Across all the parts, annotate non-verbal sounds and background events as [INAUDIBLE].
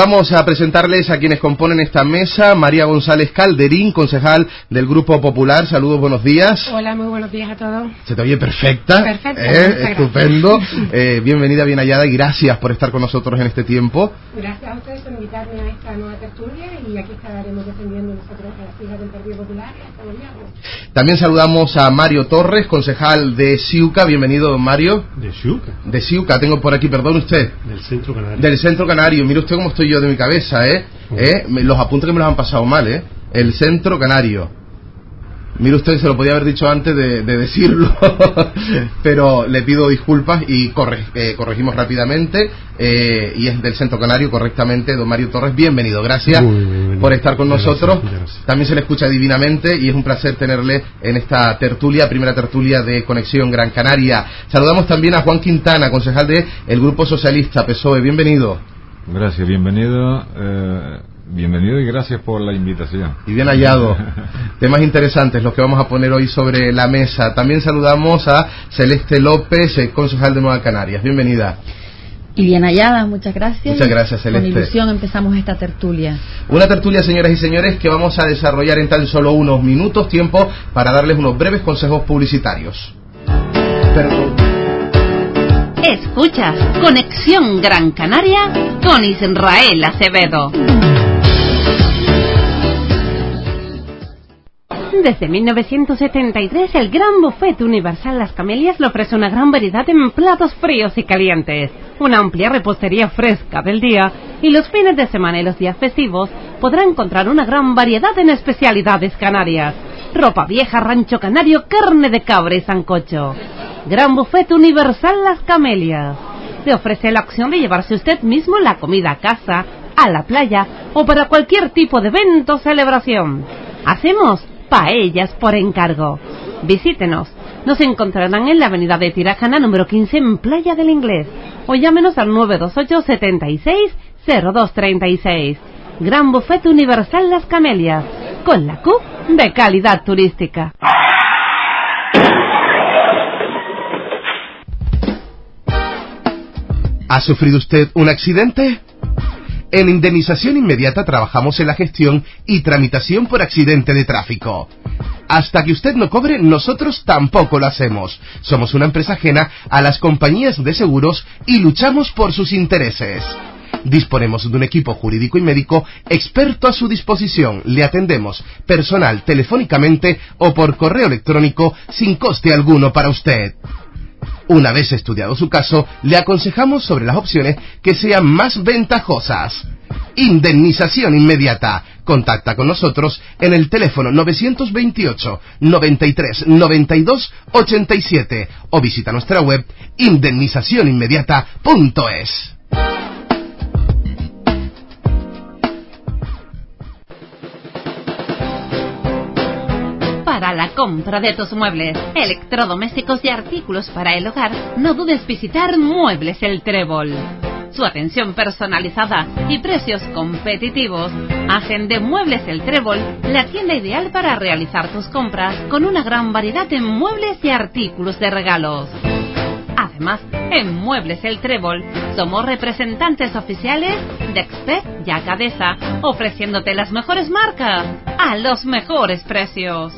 Vamos a presentarles a quienes componen esta mesa. María González Calderín, concejal del Grupo Popular. Saludos, buenos días. Hola, muy buenos días a todos. Se te oye perfecta. Perfecto. ¿eh? Estupendo. [LAUGHS] Eh, bienvenida, bien hallada y gracias por estar con nosotros en este tiempo. Gracias a ustedes por invitarme a esta nueva tertulia y aquí estaremos defendiendo nosotros a las hijas del Partido Popular y hasta gobierno. También saludamos a Mario Torres, concejal de Siuca. Bienvenido, don Mario. ¿De Siuca? De Siuca, tengo por aquí, perdón usted. Del Centro Canario. Del Centro Canario. Mire usted cómo estoy yo de mi cabeza, ¿eh? ¿Eh? Me- Los apuntes que me los han pasado mal, ¿eh? El Centro Canario. Mire usted, se lo podía haber dicho antes de, de decirlo, [LAUGHS] pero le pido disculpas y corre- eh, corregimos rápidamente. eh, y es del Centro Canario, correctamente, don Mario Torres. Bienvenido, gracias Muy por estar con nosotros. gracias. También se le escucha divinamente y es un placer tenerle en esta tertulia, primera tertulia de Conexión Gran Canaria. Saludamos también a Juan Quintana, concejal de el Grupo Socialista PSOE. Bienvenido. Gracias, bienvenido. eh, bienvenido y gracias por la invitación. Y bien hallado. [LAUGHS] Temas interesantes los que vamos a poner hoy sobre la mesa. También saludamos a Celeste López, eh, concejal de Nueva Canarias. Bienvenida. Y bien hallada, muchas gracias. Muchas gracias, Celeste. Con ilusión empezamos esta tertulia. Una tertulia, señoras y señores, que vamos a desarrollar en tan solo unos minutos tiempo para darles unos breves consejos publicitarios. Pero- Escuchas Conexión Gran Canaria con Israel Acevedo. Desde 1973, el Gran Buffet Universal Las Camelias le ofrece una gran variedad en platos fríos y calientes, una amplia repostería fresca del día y los fines de semana y los días festivos podrá encontrar una gran variedad en especialidades canarias. Ropa vieja, rancho canario, carne de cabra y sancocho. Gran Buffet Universal Las Camelias. Le ofrece la opción de llevarse usted mismo la comida a casa, a la playa o para cualquier tipo de evento o celebración. Hacemos paellas por encargo. Visítenos. Nos encontrarán en la avenida de Tirajana número 15 en Playa del Inglés o llámenos al 928 76 0236. Gran Buffet Universal Las Camelias con la Q de calidad turística. ¿Ha sufrido usted un accidente? En Indemnización Inmediata trabajamos en la gestión y tramitación por accidente de tráfico. Hasta que usted no cobre, nosotros tampoco lo hacemos. Somos una empresa ajena a las compañías de seguros y luchamos por sus intereses. Disponemos de un equipo jurídico y médico experto a su disposición. Le atendemos personal, telefónicamente o por correo electrónico sin coste alguno para usted. Una vez estudiado su caso, le aconsejamos sobre las opciones que sean más ventajosas. Indemnización inmediata. Contacta con nosotros en el teléfono 928 93 92 87 o visita nuestra web indemnizacioninmediata.es. Para la compra de tus muebles, electrodomésticos y artículos para el hogar, no dudes visitar Muebles El Trébol. Su atención personalizada y precios competitivos hacen de Muebles El Trébol la tienda ideal para realizar tus compras con una gran variedad de muebles y artículos de regalos. Además, en Muebles El Trébol somos representantes oficiales de Expert y Acadesa, ofreciéndote las mejores marcas a los mejores precios.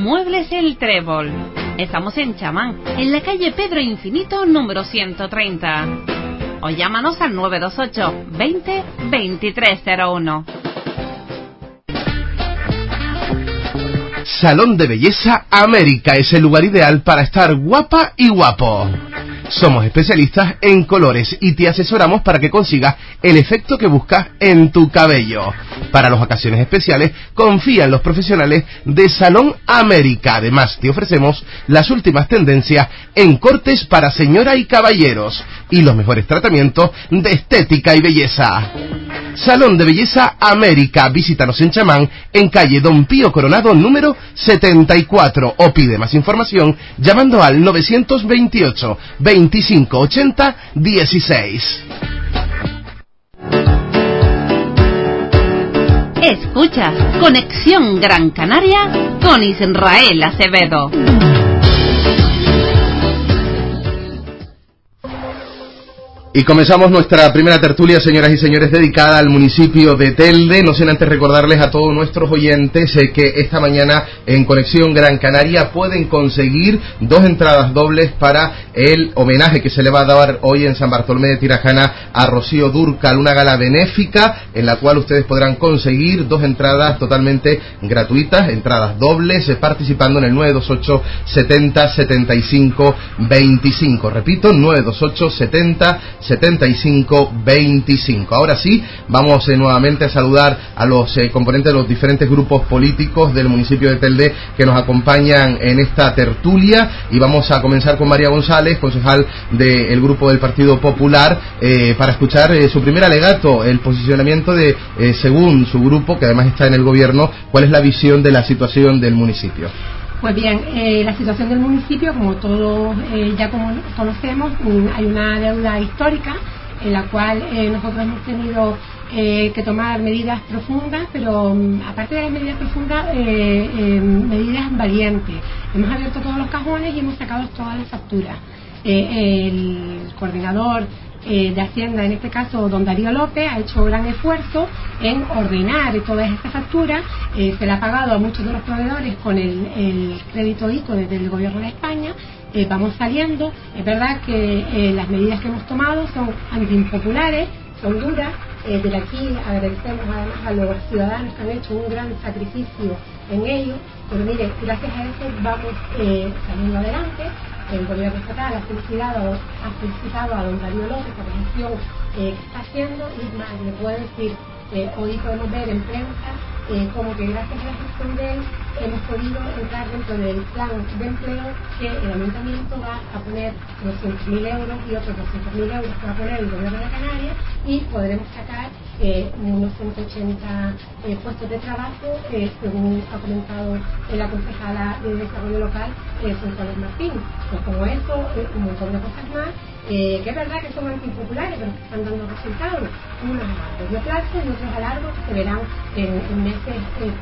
Muebles El Trébol. Estamos en Chamán, en la calle Pedro Infinito número 130. O llámanos al 928 20 2301. Salón de Belleza América es el lugar ideal para estar guapa y guapo. Somos especialistas en colores y te asesoramos para que consigas el efecto que buscas en tu cabello. Para las ocasiones especiales, confía en los profesionales de Salón América. Además, te ofrecemos las últimas tendencias en cortes para señora y caballeros y los mejores tratamientos de estética y belleza. Salón de Belleza América. Visítanos en Chamán, en calle Don Pío Coronado número 74 o pide más información llamando al 928 2580 16. Escuchas Conexión Gran Canaria con Israel Acevedo. Y comenzamos nuestra primera tertulia, señoras y señores, dedicada al municipio de Telde. No sin antes recordarles a todos nuestros oyentes eh, que esta mañana en Conexión Gran Canaria pueden conseguir dos entradas dobles para el homenaje que se le va a dar hoy en San Bartolomé de Tirajana a Rocío Durcal, una gala benéfica en la cual ustedes podrán conseguir dos entradas totalmente gratuitas, entradas dobles, eh, participando en el 928 70 75 25. Repito, 928 70 7525. Ahora sí, vamos eh, nuevamente a saludar a los eh, componentes de los diferentes grupos políticos del municipio de Telde que nos acompañan en esta tertulia y vamos a comenzar con María González, concejal del grupo del Partido Popular, eh, para escuchar su primer alegato, el posicionamiento de, según su grupo, que además está en el gobierno, cuál es la visión de la situación del municipio. Pues bien, eh, la situación del municipio, como todos eh, ya conocemos, mm, hay una deuda histórica en la cual eh, nosotros hemos tenido que tomar medidas profundas, pero mm, aparte de las medidas profundas, medidas valientes. Hemos abierto todos los cajones y hemos sacado todas las facturas. el coordinador eh, de Hacienda, en este caso don Darío López, ha hecho gran esfuerzo en ordenar todas estas facturas, eh, se le ha pagado a muchos de los proveedores con el, crédito ICO desde el gobierno de España, eh, vamos saliendo, es verdad que las medidas que hemos tomado son antiimpopulares, son duras, desde aquí agradecemos además a los ciudadanos que han hecho un gran sacrificio en ello, pero mire, gracias a eso vamos saliendo adelante, el gobierno estatal ha felicitado, ha felicitado a don Darío López la gestión eh, que está haciendo y más, le puedo decir, eh, hoy podemos ver en prensa eh, como que gracias a la gestión de él hemos podido entrar dentro del plan de empleo que el ayuntamiento va a poner 200.000 euros y otros 200.000 euros que va a poner el gobierno de Canarias y podremos sacar eh, unos 180 eh, puestos de trabajo, eh, según ha comentado la concejala de Desarrollo Local, eh, Carlos Martín. Pues como eso, un montón de cosas más, que es verdad que son impopulares, pero que están dando resultados, unos a largo plazo y otros a largo que se verán en meses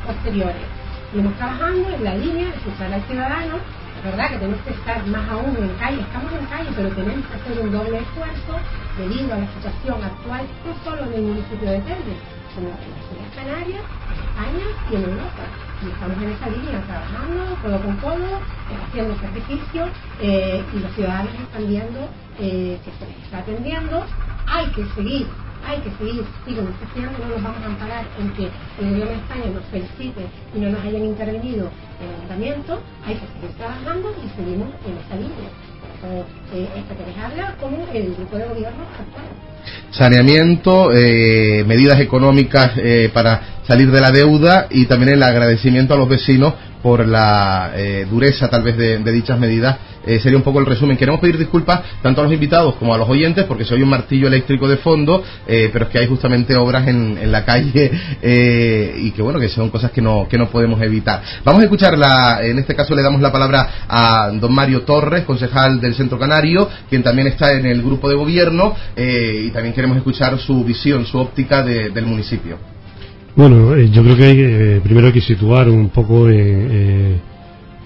posteriores. Seguimos trabajando en la línea de escuchar al ciudadano. Es verdad que tenemos que estar más aún en calle, estamos en calle, pero tenemos que hacer un doble esfuerzo debido a la situación actual, no solo en el municipio de Telde, sino en las Islas Canarias, España y en Europa. Y estamos en esa línea trabajando codo con codo, haciendo sacrificios eh, y los ciudadanos están viendo eh, que se les está atendiendo. Hay que seguir hay que seguir, insistiendo, no nos vamos a amparar en que el gobierno de España nos felicite y no nos hayan intervenido en el ayuntamiento, hay que seguir trabajando y seguimos en esta línea. Eh, esto que les habla como el grupo de gobierno actual. Saneamiento, eh, medidas económicas eh, para salir de la deuda y también el agradecimiento a los vecinos por la eh, dureza tal vez de, dichas medidas. Eh, sería un poco el resumen. Queremos pedir disculpas tanto a los invitados como a los oyentes porque se oye un martillo eléctrico de fondo, eh, pero es que hay justamente obras en, en la calle [LAUGHS] y que bueno, que son cosas que no, que no podemos evitar. Vamos a escucharla, en este caso le damos la palabra a don Mario Torres, concejal del Centro Canario, quien también está en el grupo de gobierno y también queremos escuchar su visión, su óptica del municipio. Bueno, eh, yo creo que eh, primero hay que situar un poco eh,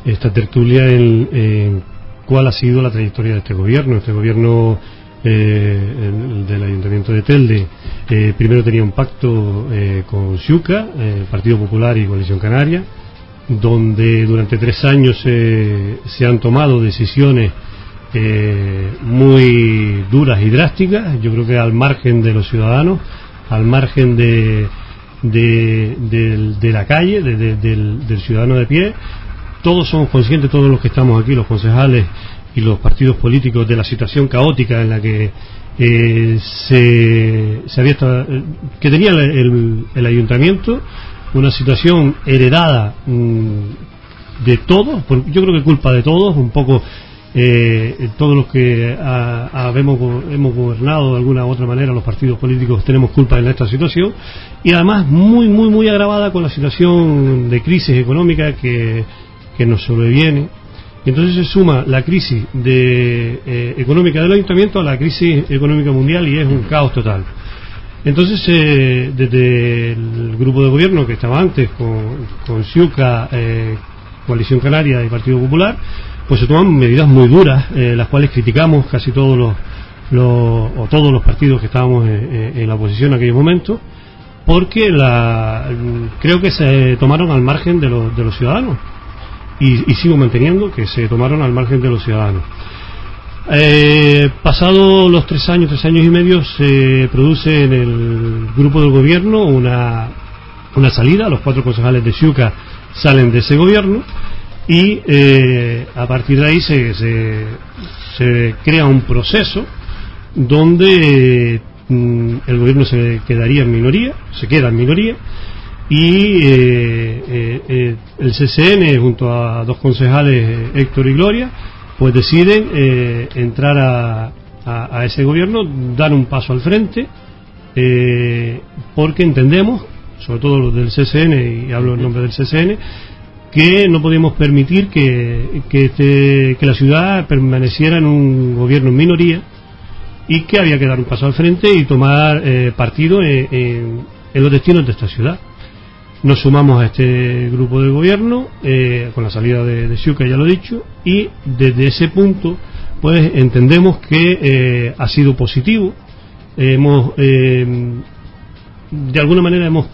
esta tertulia en, cuál ha sido la trayectoria de este gobierno. Este gobierno del Ayuntamiento de Telde primero tenía un pacto con Xuca, Partido Popular y Coalición Canaria, donde durante tres años se han tomado decisiones muy duras y drásticas, yo creo que al margen de los ciudadanos, al margen de de, de, la calle, del, del, ciudadano de pie. Todos somos conscientes, todos los que estamos aquí, los concejales y los partidos políticos de la situación caótica en la que eh, se, se, había que tenía el, el, ayuntamiento una situación heredada mm, de todos yo creo que culpa de todos un poco eh, todos los que hemos gobernado de alguna u otra manera los partidos políticos tenemos culpa en esta situación. Y además muy muy muy agravada con la situación de crisis económica que, que nos sobreviene. Y entonces se suma la crisis de, eh, económica del ayuntamiento a la crisis económica mundial y es un caos total. Entonces eh, desde el grupo de gobierno que estaba antes con, con Ciuca eh, Coalición Canaria y Partido Popular pues se toman medidas muy duras, eh, las cuales criticamos casi todos los, o todos los partidos que estábamos en, la oposición en aquellos momentos, porque la, creo que se tomaron al margen de, de los ciudadanos. Y, sigo manteniendo que se tomaron al margen de los ciudadanos. Eh, pasado los tres años, tres años y medio, se produce en el grupo del gobierno una, una salida, los cuatro concejales de Ciuca salen de ese gobierno y eh, a partir de ahí se, se, crea un proceso donde mm, el gobierno se quedaría en minoría, se queda en minoría y eh, eh, el CCN junto a dos concejales Héctor y Gloria pues deciden entrar a, a, ese gobierno, dar un paso al frente porque entendemos sobre todo los del CCN y hablo en nombre del CCN que no podíamos permitir que, que, este, que la ciudad permaneciera en un gobierno en minoría y que había que dar un paso al frente y tomar eh, partido en, los destinos de esta ciudad. Nos sumamos a este grupo de gobierno eh, con la salida de, de ya lo he dicho, y desde ese punto pues entendemos que eh, ha sido positivo. Hemos, de alguna manera hemos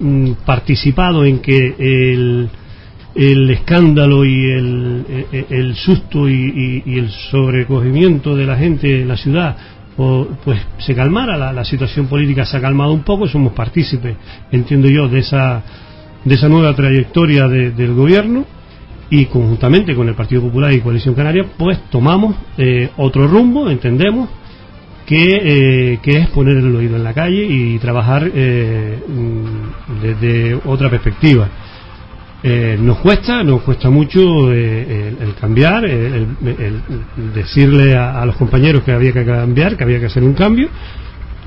mm, participado en que el, el escándalo y el, e, e, susto y, el sobrecogimiento de la gente en la ciudad pues se calmara la, situación política se ha calmado un poco somos partícipes entiendo yo de esa de esa nueva trayectoria del gobierno y conjuntamente con el Partido Popular y Coalición Canaria pues tomamos eh, otro rumbo entendemos que, eh, que, es poner el oído en la calle y trabajar eh, mm, desde otra perspectiva eh, nos cuesta, nos cuesta mucho eh, el, cambiar, el, decirle a, los compañeros que había que cambiar, que había que hacer un cambio.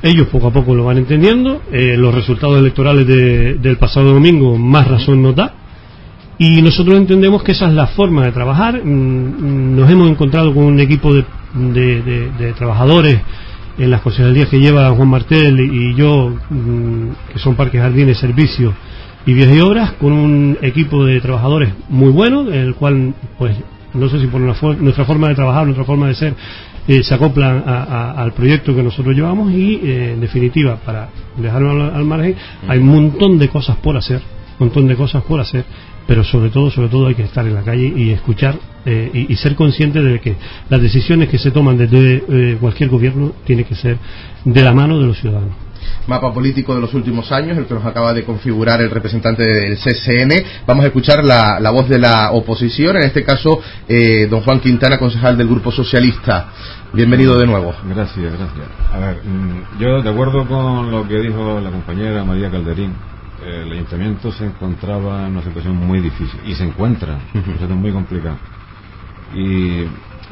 Ellos poco a poco lo van entendiendo. Eh, los resultados electorales del pasado domingo más razón nos da. Y nosotros entendemos que esa es la forma de trabajar. Mm, mm, nos hemos encontrado con un equipo de, de trabajadores en las concejalías que lleva Juan Martel y yo, mm, que son Parques Jardines Servicios y Vías y Obras con un equipo de trabajadores muy bueno, el cual, pues, no sé si por nuestra forma de trabajar, nuestra forma de ser, eh, se acoplan al proyecto que nosotros llevamos y, eh, en definitiva, para dejarlo al, margen, hay un montón de cosas por hacer, un montón de cosas por hacer, pero sobre todo, sobre todo hay que estar en la calle y escuchar eh, y, ser consciente de que las decisiones que se toman desde cualquier gobierno tienen que ser de la mano de los ciudadanos mapa político de los últimos años, el que nos acaba de configurar el representante del CCN. Vamos a escuchar la, voz de la oposición, en este caso, eh, don Juan Quintana, concejal del Grupo Socialista. Bienvenido de nuevo. Gracias, gracias. A ver, mm, yo de acuerdo con lo que dijo la compañera María Calderín, el ayuntamiento se encontraba en una situación muy difícil y se encuentra en una situación muy complicada. Y,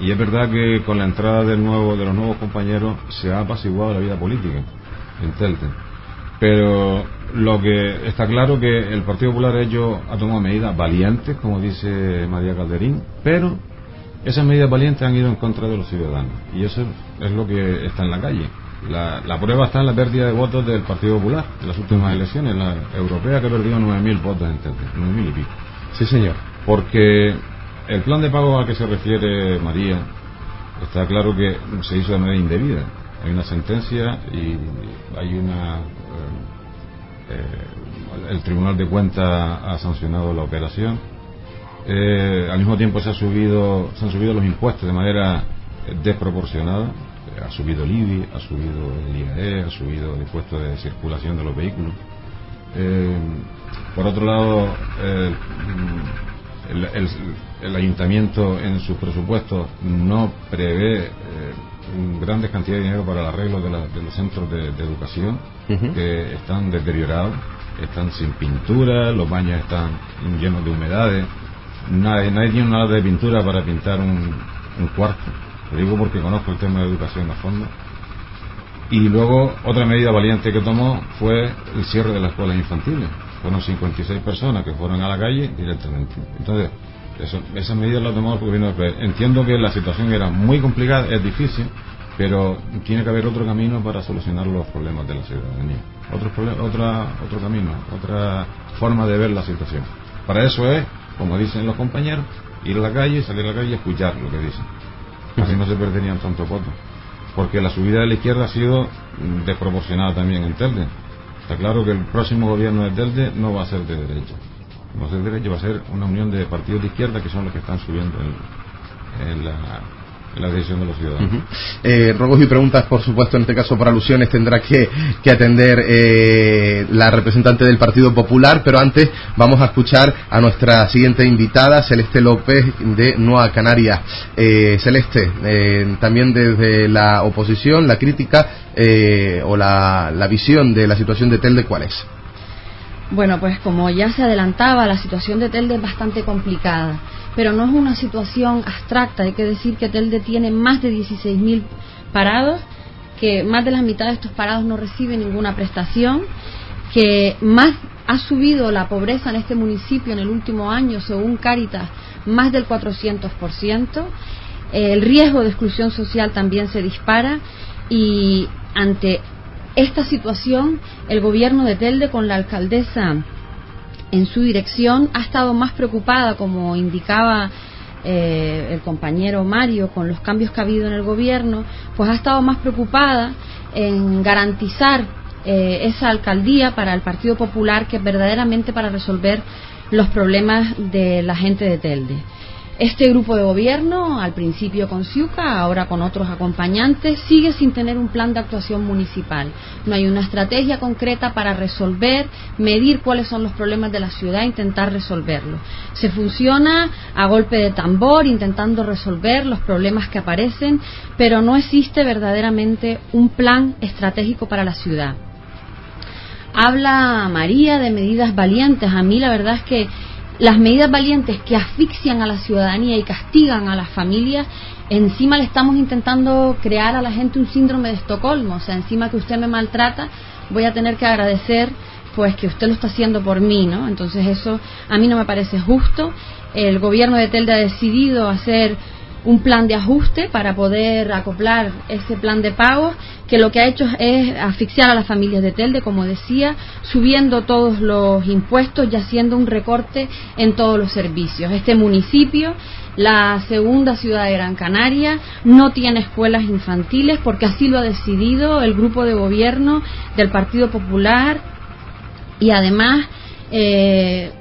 y, es verdad que con la entrada del nuevo, de los nuevos compañeros se ha apaciguado la vida política en Pero lo que está claro que el Partido Popular ellos ha tomado medidas valientes, como dice María Calderín, pero esas medidas valientes han ido en contra de los ciudadanos y eso es lo que está en la calle. La, prueba está en la pérdida de votos del Partido Popular en las últimas elecciones, la europea que perdió 9.000 votos en Telde, 9.000 y pico. Sí, señor. Porque el plan de pago al que se refiere María está claro que se hizo de manera indebida hay una sentencia y hay una eh, eh, el Tribunal de Cuentas ha sancionado la operación. Eh, al mismo tiempo se ha subido se han subido los impuestos de manera desproporcionada. Ha subido el IBI ha subido el IAE ha subido el impuesto de circulación de los vehículos. Por otro lado el, ayuntamiento en su presupuesto no prevé eh, grandes cantidades de dinero para el arreglo de, los centros de, educación que están deteriorados, están sin pintura, los baños están llenos de humedades, nadie, nadie tiene nada de pintura para pintar un, un cuarto. Lo digo porque conozco el tema de educación a fondo. Y luego otra medida valiente que tomó fue el cierre de las escuelas infantiles. Fueron 56 personas que fueron a la calle directamente. Entonces, esas medidas las tomó el gobierno Entiendo que la situación era muy complicada, es difícil, pero tiene que haber otro camino para solucionar los problemas de la ciudadanía. Otro, otra, otro camino, otra forma de ver la situación. Para eso es, como dicen los compañeros, ir a la calle, salir a la calle y escuchar lo que dicen. Así no se perderían tanto votos porque la subida de la izquierda ha sido desproporcionada también en Telde. Está claro que el próximo gobierno de Telde no va a ser de derecha. No va a ser de derecha, va a ser una unión de partidos de izquierda que son los que están subiendo en la, de los ciudadanos. Eh, y preguntas, por supuesto, en este caso por alusiones, tendrá que, atender eh, la representante del Partido Popular, pero antes vamos a escuchar a nuestra siguiente invitada, Celeste López de Nueva Canaria. Eh, Celeste, eh, también desde la oposición, la crítica o la, la visión de la situación de Telde, ¿cuál es? Bueno, pues como ya se adelantaba, la situación de Telde es bastante complicada pero no es una situación abstracta. Hay que decir que Telde tiene más de 16.000 parados, que más de la mitad de estos parados no reciben ninguna prestación, que más ha subido la pobreza en este municipio en el último año, según Cáritas, más del 400%. El riesgo de exclusión social también se dispara y ante esta situación el gobierno de Telde con la alcaldesa en su dirección ha estado más preocupada, como indicaba eh, el compañero Mario, con los cambios que ha habido en el gobierno, pues ha estado más preocupada en garantizar eh, esa alcaldía para el Partido Popular que verdaderamente para resolver los problemas de la gente de Telde. Este grupo de gobierno, al principio con Ciuca, ahora con otros acompañantes, sigue sin tener un plan de actuación municipal. No hay una estrategia concreta para resolver, medir cuáles son los problemas de la ciudad e intentar resolverlos. Se funciona a golpe de tambor, intentando resolver los problemas que aparecen, pero no existe verdaderamente un plan estratégico para la ciudad. Habla María de medidas valientes. A mí la verdad es que las medidas valientes que asfixian a la ciudadanía y castigan a las familias, encima le estamos intentando crear a la gente un síndrome de Estocolmo, o sea, encima que usted me maltrata, voy a tener que agradecer pues que usted lo está haciendo por mí, ¿no? Entonces eso a mí no me parece justo. El gobierno de Telde ha decidido hacer un plan de ajuste para poder acoplar ese plan de pagos que lo que ha hecho es asfixiar a las familias de Telde, como decía, subiendo todos los impuestos y haciendo un recorte en todos los servicios. Este municipio, la segunda ciudad de Gran Canaria, no tiene escuelas infantiles porque así lo ha decidido el grupo de gobierno del Partido Popular y además eh,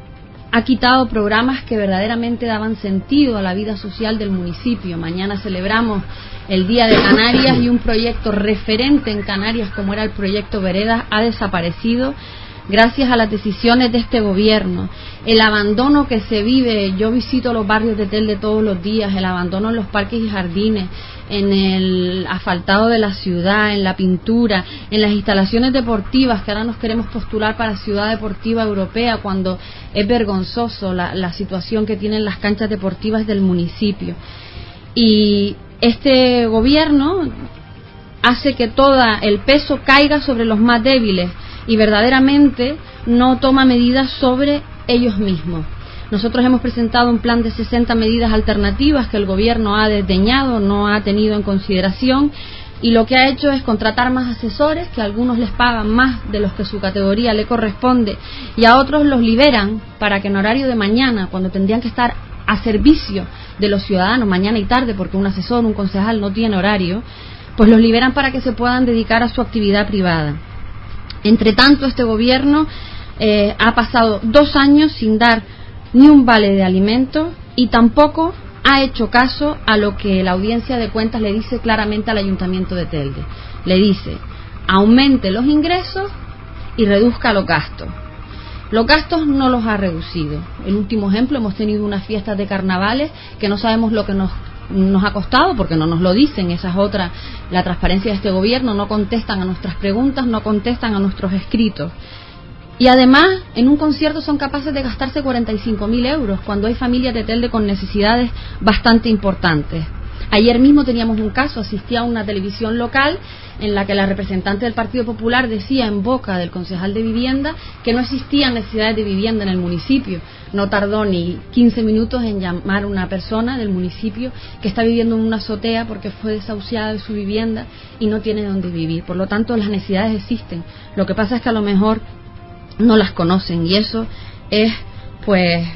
ha quitado programas que verdaderamente daban sentido a la vida social del municipio. Mañana celebramos el Día de Canarias y un proyecto referente en Canarias como era el proyecto Veredas ha desaparecido gracias a las decisiones de este gobierno. El abandono que se vive, yo visito los barrios de Telde todos los días, el abandono en los parques y jardines, en el asfaltado de la ciudad, en la pintura, en las instalaciones deportivas, que ahora nos queremos postular para Ciudad Deportiva Europea, cuando es vergonzoso la, la situación que tienen las canchas deportivas del municipio. Y este gobierno hace que todo el peso caiga sobre los más débiles y verdaderamente no toma medidas sobre ellos mismos. Nosotros hemos presentado un plan de 60 medidas alternativas que el Gobierno ha desdeñado, no ha tenido en consideración y lo que ha hecho es contratar más asesores, que a algunos les pagan más de los que su categoría le corresponde y a otros los liberan para que en horario de mañana, cuando tendrían que estar a servicio de los ciudadanos mañana y tarde, porque un asesor, un concejal no tiene horario, pues los liberan para que se puedan dedicar a su actividad privada. Entre tanto, este gobierno eh, ha pasado dos años sin dar ni un vale de alimento y tampoco ha hecho caso a lo que la audiencia de cuentas le dice claramente al ayuntamiento de Telde. Le dice, aumente los ingresos y reduzca los gastos. Los gastos no los ha reducido. El último ejemplo, hemos tenido unas fiestas de carnavales que no sabemos lo que nos, nos ha costado porque no nos lo dicen. Esa es otra, la transparencia de este gobierno. No contestan a nuestras preguntas, no contestan a nuestros escritos. Y además, en un concierto son capaces de gastarse 45.000 euros cuando hay familias de Telde con necesidades bastante importantes. Ayer mismo teníamos un caso, asistía a una televisión local en la que la representante del Partido Popular decía en boca del concejal de vivienda que no existían necesidades de vivienda en el municipio. No tardó ni 15 minutos en llamar a una persona del municipio que está viviendo en una azotea porque fue desahuciada de su vivienda y no tiene dónde vivir. Por lo tanto, las necesidades existen. Lo que pasa es que a lo mejor no las conocen y eso es pues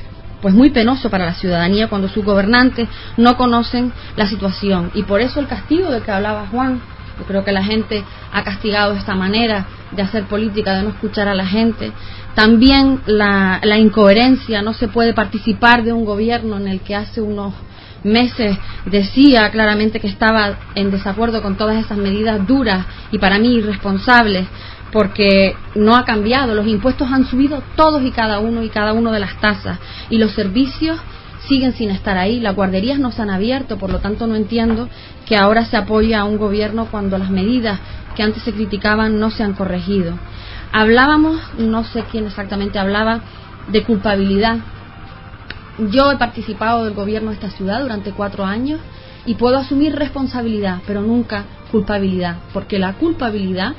pues muy penoso para la ciudadanía cuando sus gobernantes no conocen la situación y por eso el castigo del que hablaba Juan yo creo que la gente ha castigado esta manera de hacer política, de no escuchar a la gente. También la, la incoherencia, no se puede participar de un gobierno en el que hace unos meses decía claramente que estaba en desacuerdo con todas esas medidas duras y para mí irresponsables porque no ha cambiado. Los impuestos han subido todos y cada uno y cada uno de las tasas y los servicios siguen sin estar ahí. Las guarderías no se han abierto, por lo tanto no entiendo que ahora se apoye a un gobierno cuando las medidas que antes se criticaban no se han corregido. Hablábamos, no sé quién exactamente hablaba, de culpabilidad. Yo he participado del gobierno de esta ciudad durante cuatro años y puedo asumir responsabilidad, pero nunca culpabilidad, porque la culpabilidad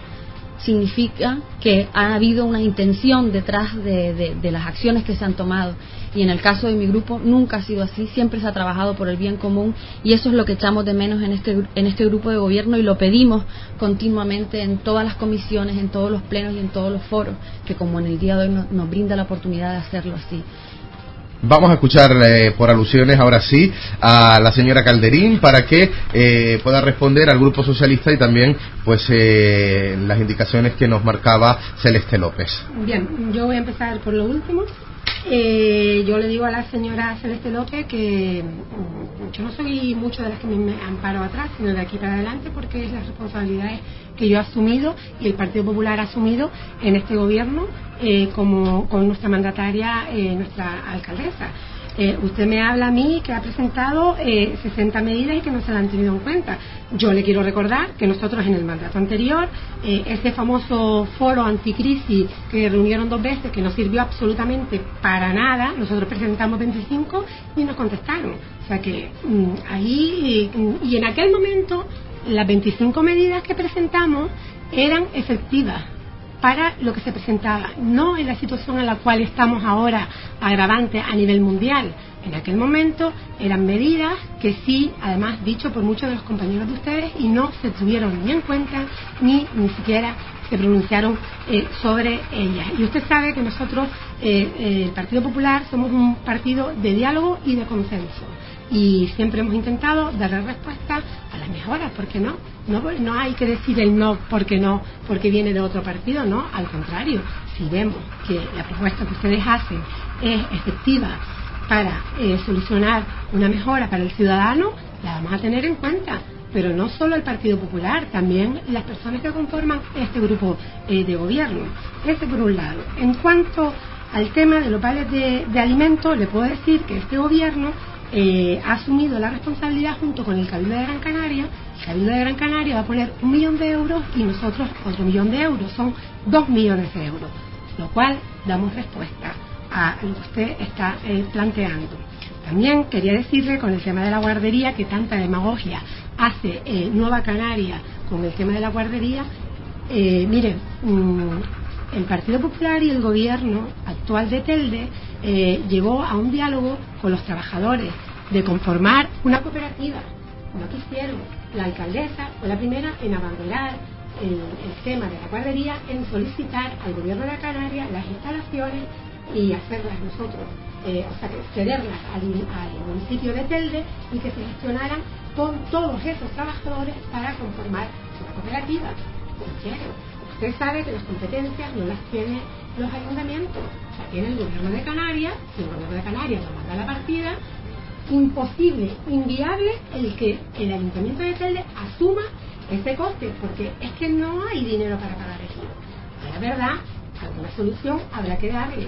significa que ha habido una intención detrás de, las acciones que se han tomado. Y en el caso de mi grupo nunca ha sido así, siempre se ha trabajado por el bien común y eso es lo que echamos de menos en este, en este grupo de gobierno y lo pedimos continuamente en todas las comisiones, en todos los plenos y en todos los foros, que como en el día de hoy nos brinda la oportunidad de hacerlo así. Vamos a escuchar eh, por alusiones ahora sí a la señora Calderín para que eh, pueda responder al Grupo Socialista y también pues eh, las indicaciones que nos marcaba Celeste López. Bien, yo voy a empezar por lo último. Eh, yo le digo a la señora Celeste López que mm, yo no soy mucho de las que me amparo atrás, sino de aquí para adelante, porque es las responsabilidades que yo he asumido y el Partido Popular ha asumido en este gobierno eh, como con nuestra mandataria, eh, nuestra alcaldesa. Eh, usted me habla a mí que ha presentado eh, 60 medidas y que no se la han tenido en cuenta. Yo le quiero recordar que nosotros en el mandato anterior, eh, ese famoso foro anticrisis que reunieron dos veces, que no sirvió absolutamente para nada, nosotros presentamos 25 y nos contestaron. O sea que mm, ahí, y en aquel momento, las 25 medidas que presentamos eran efectivas para lo que se presentaba, no en la situación en la cual estamos ahora agravante a nivel mundial. En aquel momento eran medidas que sí, además dicho por muchos de los compañeros de ustedes, y no se tuvieron ni en cuenta ni ni siquiera se pronunciaron eh, sobre ellas. Y usted sabe que nosotros, eh, eh, el Partido Popular, somos un partido de diálogo y de consenso y siempre hemos intentado darle respuesta a las mejoras, porque no, no, no hay que decir el no porque no, porque viene de otro partido, no, al contrario, si vemos que la propuesta que ustedes hacen es efectiva para eh, solucionar una mejora para el ciudadano, la vamos a tener en cuenta. Pero no solo el Partido Popular, también las personas que conforman este grupo eh, de gobierno. Ese por un lado. En cuanto al tema de los vales de, de alimentos, le puedo decir que este gobierno eh, ha asumido la responsabilidad junto con el Cabildo de Gran Canaria. El Cabildo de Gran Canaria va a poner un millón de euros y nosotros otro millón de euros. Son dos millones de euros, lo cual damos respuesta a lo que usted está eh, planteando. También quería decirle con el tema de la guardería que tanta demagogia hace eh, Nueva Canaria con el tema de la guardería. Eh, miren, mm, el Partido Popular y el gobierno actual de Telde eh, llegó a un diálogo con los trabajadores de conformar una cooperativa. No quisieron. La alcaldesa fue la primera en abandonar el, tema de la guardería, en solicitar al gobierno de la Canaria las instalaciones y hacerlas nosotros, eh, o sea, cederlas al, municipio de Telde y que se gestionaran con todos esos trabajadores para conformar una cooperativa. Usted sabe que las competencias no las tiene los ayuntamientos, la tiene el gobierno de Canarias, y el gobierno de Canarias nos manda la partida, imposible, inviable el que el ayuntamiento de Telde asuma ese coste, porque es que no hay dinero para pagar eso. La verdad, alguna solución habrá que darle.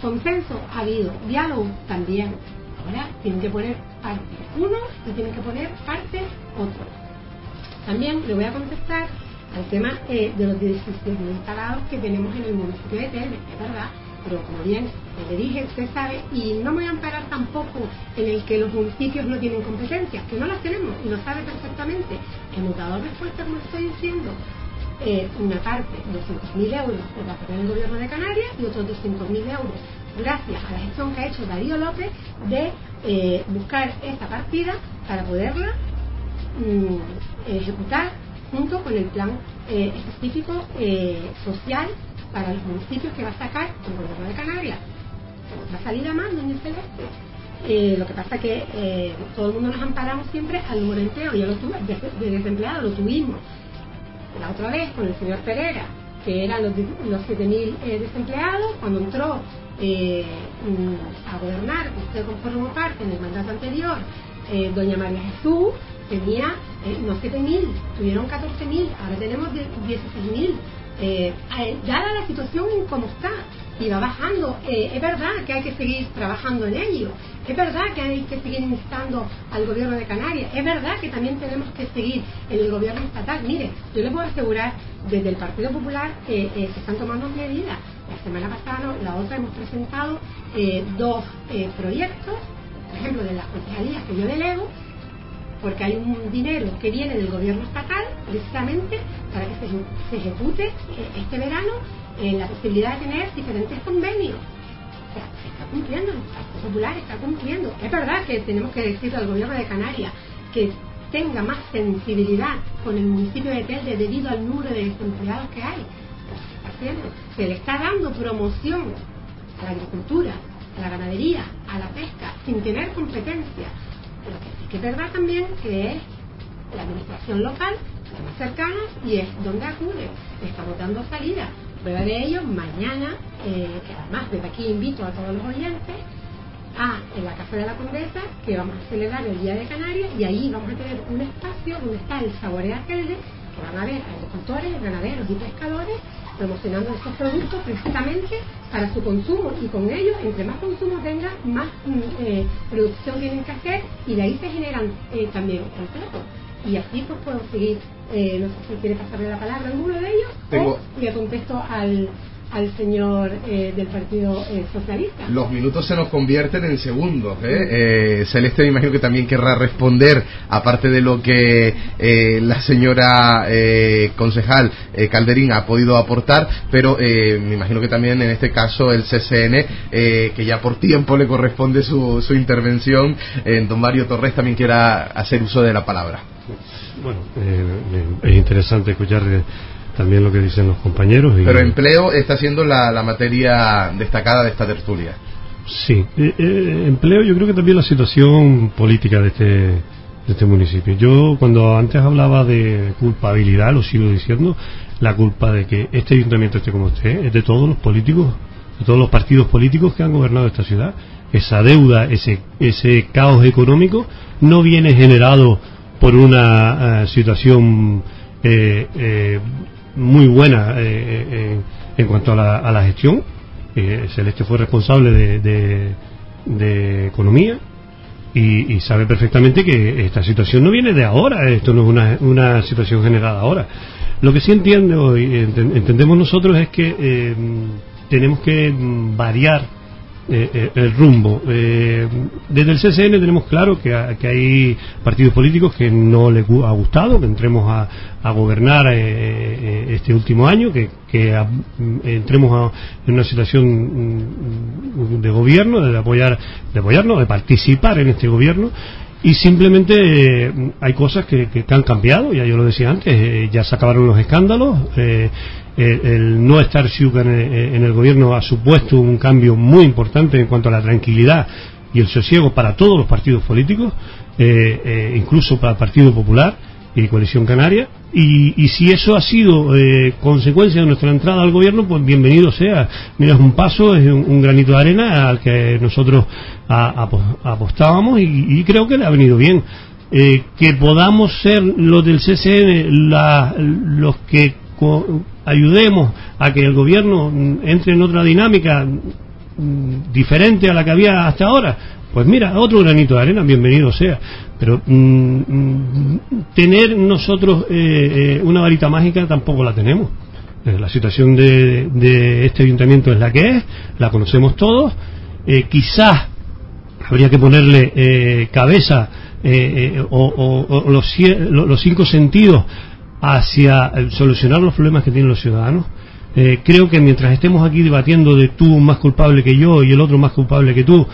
consenso ha habido, diálogo también. Ahora tienen que poner parte uno y tienen que poner parte otro. También le voy a contestar al tema eh, de los 16.000 instalados que tenemos en el municipio de Telde, es verdad, pero como bien le dije, usted sabe, y no me voy a amparar tampoco en el que los municipios no tienen competencias, que no las tenemos y lo sabe perfectamente. Hemos dado respuesta, como estoy diciendo, eh, una parte, 200.000 euros por parte del gobierno de Canarias y otros 200.000 euros gracias a la gestión que ha hecho Darío López de eh, buscar esta partida para poderla mm, ejecutar junto con el plan eh, específico social para los municipios que va a sacar el gobierno de Canarias. Otra salida más, doña Celeste. Eh, lo que pasa que eh, todo el mundo nos amparamos siempre al número entero, ya lo tuve, de, desempleados lo tuvimos. La otra vez con el señor Pereira, que eran los, los 7.000 eh, desempleados, cuando entró mm, a gobernar, usted formó parte en el mandato anterior, doña María Jesús tenía no 7.000, tuvieron 14.000, ahora tenemos 16.000 eh, dada la situación en cómo está y va bajando, eh, es verdad que hay que seguir trabajando en ello, es verdad que hay que seguir instando al gobierno de Canarias, es verdad que también tenemos que seguir en el gobierno estatal. Mire, yo les puedo asegurar desde el Partido Popular que eh, se están tomando medidas. La semana pasada, la otra, hemos presentado eh, dos proyectos, por ejemplo, de las concejalías que yo delego, porque hay un dinero que viene del gobierno estatal precisamente para que se, ejecute eh, este verano la posibilidad de tener diferentes convenios. O sea, se está cumpliendo, el Partido Popular está cumpliendo. Es verdad que tenemos que decirle al gobierno de Canarias que tenga más sensibilidad con el municipio de Telde debido al número de desempleados que hay. Se le está dando promoción a la agricultura, a la ganadería, a la pesca, sin tener competencia que es verdad también que es la administración local, la más cercana, y es donde acude. Estamos dando salida. Prueba de ello, mañana, eh, que además desde aquí invito a todos los oyentes, a en la Casa de la Condesa, que vamos a celebrar el Día de Canarias, y ahí vamos a tener un espacio donde está el Saborea Telde, que van a ver agricultores, ganaderos y pescadores promocionando estos productos precisamente para su consumo y con ello, entre más consumo tenga, más mm, eh, producción tienen que hacer y de ahí se generan eh, también empleos. Y así pues puedo seguir, eh, no sé si quiere pasarle la palabra a alguno de ellos o le contesto al, al señor eh, del Partido eh, Socialista. Los minutos se nos convierten en segundos. ¿eh? Celeste me imagino que también querrá responder, aparte de lo que la señora concejal Calderín ha podido aportar, pero me imagino que también en este caso el CCN, que ya por tiempo le corresponde su, su intervención, don Mario Torres también quiera hacer uso de la palabra. Bueno, es interesante escuchar también lo que dicen los compañeros. Pero empleo está siendo la, la materia destacada de esta tertulia. Sí, eh, eh, empleo yo creo que también la situación política de este, de este municipio. Yo cuando antes hablaba de culpabilidad, lo sigo diciendo, la culpa de que este ayuntamiento esté como esté es de todos los políticos, de todos los partidos políticos que han gobernado esta ciudad. Esa deuda, ese, ese caos económico no viene generado por una eh, situación eh, muy buena eh, eh, en cuanto a la, a la gestión. Eh, Celeste fue responsable de, de, economía y, sabe perfectamente que esta situación no viene de ahora, esto no es una, una situación generada ahora. Lo que sí entiendo y entendemos nosotros es que tenemos que variar eh, eh, el rumbo. Eh, desde el CCN tenemos claro que, hay partidos políticos que no les ha gustado que entremos a, gobernar este último año, que, entremos en una situación mm, de gobierno, de apoyar, de apoyarnos, de participar en este gobierno y simplemente hay cosas que, han cambiado, ya yo lo decía antes, ya se acabaron los escándalos, el, no estar Siuca en, el gobierno ha supuesto un cambio muy importante en cuanto a la tranquilidad y el sosiego para todos los partidos políticos, eh, eh, incluso para el Partido Popular y Coalición Canaria. Y, si eso ha sido eh, consecuencia de nuestra entrada al gobierno, pues bienvenido sea. Mira, es un paso, es un, granito de arena al que nosotros apostábamos y, creo que le ha venido bien. que podamos ser los del CCN los que ayudemos a que el gobierno entre en otra dinámica, mm, diferente a la que había hasta ahora, pues mira, otro granito de arena, bienvenido sea. Pero mm, tener nosotros una varita mágica tampoco la tenemos. La situación de, de, este ayuntamiento es la que es, la conocemos todos. quizás habría que ponerle cabeza o, los, los cinco sentidos hacia solucionar los problemas que tienen los ciudadanos. Eh, creo que mientras estemos aquí debatiendo de tú más culpable que yo y el otro más culpable que tú,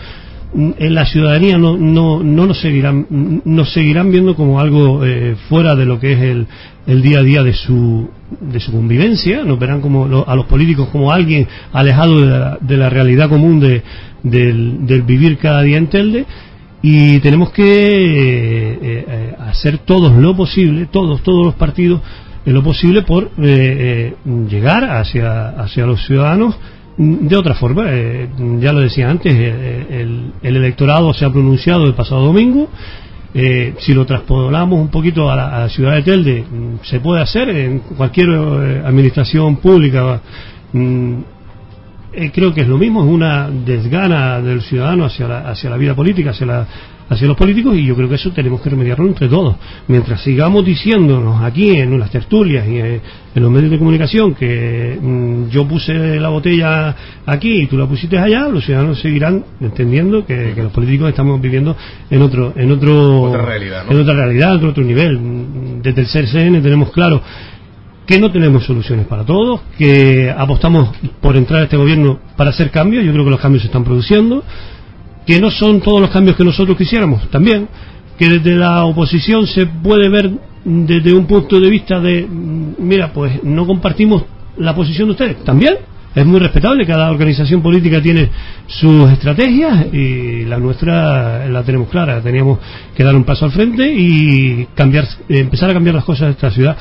mm, en la ciudadanía no, no, no nos seguirán nos seguirán viendo como algo eh, fuera de lo que es el, el, día a día de su de su convivencia nos verán como a los políticos como alguien alejado de la, de la realidad común de, del, del, vivir cada día en Telde y tenemos que eh, eh, hacer todos lo posible, todos, todos los partidos, eh, lo posible por llegar hacia, hacia los ciudadanos de otra forma. ya lo decía antes, el, electorado se ha pronunciado el pasado domingo. si lo traspolamos un poquito a la, ciudad de Telde, mm, se puede hacer en cualquier administración pública. Mm, eh, creo que es lo mismo, es una desgana del ciudadano hacia la, hacia la vida política, hacia, la, hacia los políticos, y yo creo que eso tenemos que remediarlo entre todos. Mientras sigamos diciéndonos aquí en las tertulias y en, los medios de comunicación que mm, yo puse la botella aquí y tú la pusiste allá, los ciudadanos seguirán entendiendo que, los políticos estamos viviendo en otro, en otro, otra realidad, en otra realidad, en otro nivel. Desde el CRCN tenemos claro que no tenemos soluciones para todos, que apostamos por entrar a este gobierno para hacer cambios, yo creo que los cambios se están produciendo, que no son todos los cambios que nosotros quisiéramos, también, que desde la oposición se puede ver desde un punto de vista de, mira, pues no compartimos la posición de ustedes, también, es muy respetable, cada organización política tiene sus estrategias y la nuestra la tenemos clara, teníamos que dar un paso al frente y cambiar, empezar a cambiar las cosas de esta ciudad